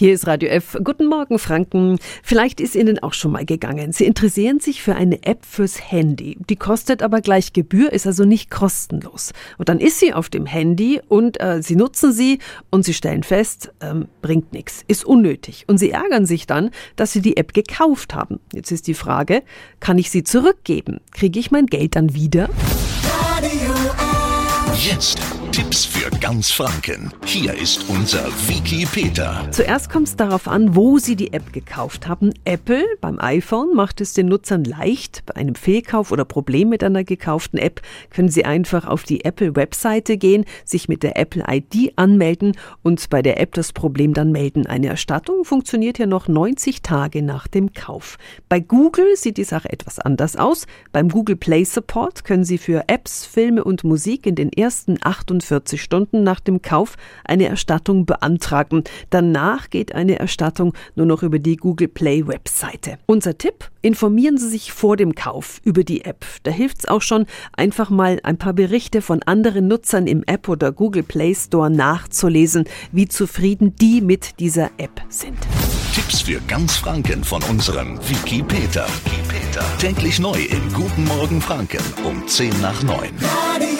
Hier ist Radio F. Guten Morgen, Franken. Vielleicht ist Ihnen auch schon mal gegangen. Sie interessieren sich für eine App fürs Handy. Die kostet aber gleich Gebühr, ist also nicht kostenlos. Und dann ist sie auf dem Handy und äh, Sie nutzen sie und Sie stellen fest, ähm, bringt nichts, ist unnötig. Und Sie ärgern sich dann, dass Sie die App gekauft haben. Jetzt ist die Frage, kann ich sie zurückgeben? Kriege ich mein Geld dann wieder? Radio F. Jetzt Tipps für ganz Franken. Hier ist unser Wiki Peter. Zuerst kommt es darauf an, wo Sie die App gekauft haben. Apple beim iPhone macht es den Nutzern leicht. Bei einem Fehlkauf oder Problem mit einer gekauften App können Sie einfach auf die Apple-Webseite gehen, sich mit der Apple-ID anmelden und bei der App das Problem dann melden. Eine Erstattung funktioniert ja noch 90 Tage nach dem Kauf. Bei Google sieht die Sache etwas anders aus. Beim Google Play Support können Sie für Apps, Filme und Musik in den ersten 48 48 Stunden nach dem Kauf eine Erstattung beantragen. Danach geht eine Erstattung nur noch über die Google Play Webseite. Unser Tipp, informieren Sie sich vor dem Kauf über die App. Da hilft es auch schon, einfach mal ein paar Berichte von anderen Nutzern im App oder Google Play Store nachzulesen, wie zufrieden die mit dieser App sind. Tipps für ganz Franken von unserem Wiki Peter. Wiki Peter. Täglich neu in Guten Morgen Franken um 10 nach 9. Radio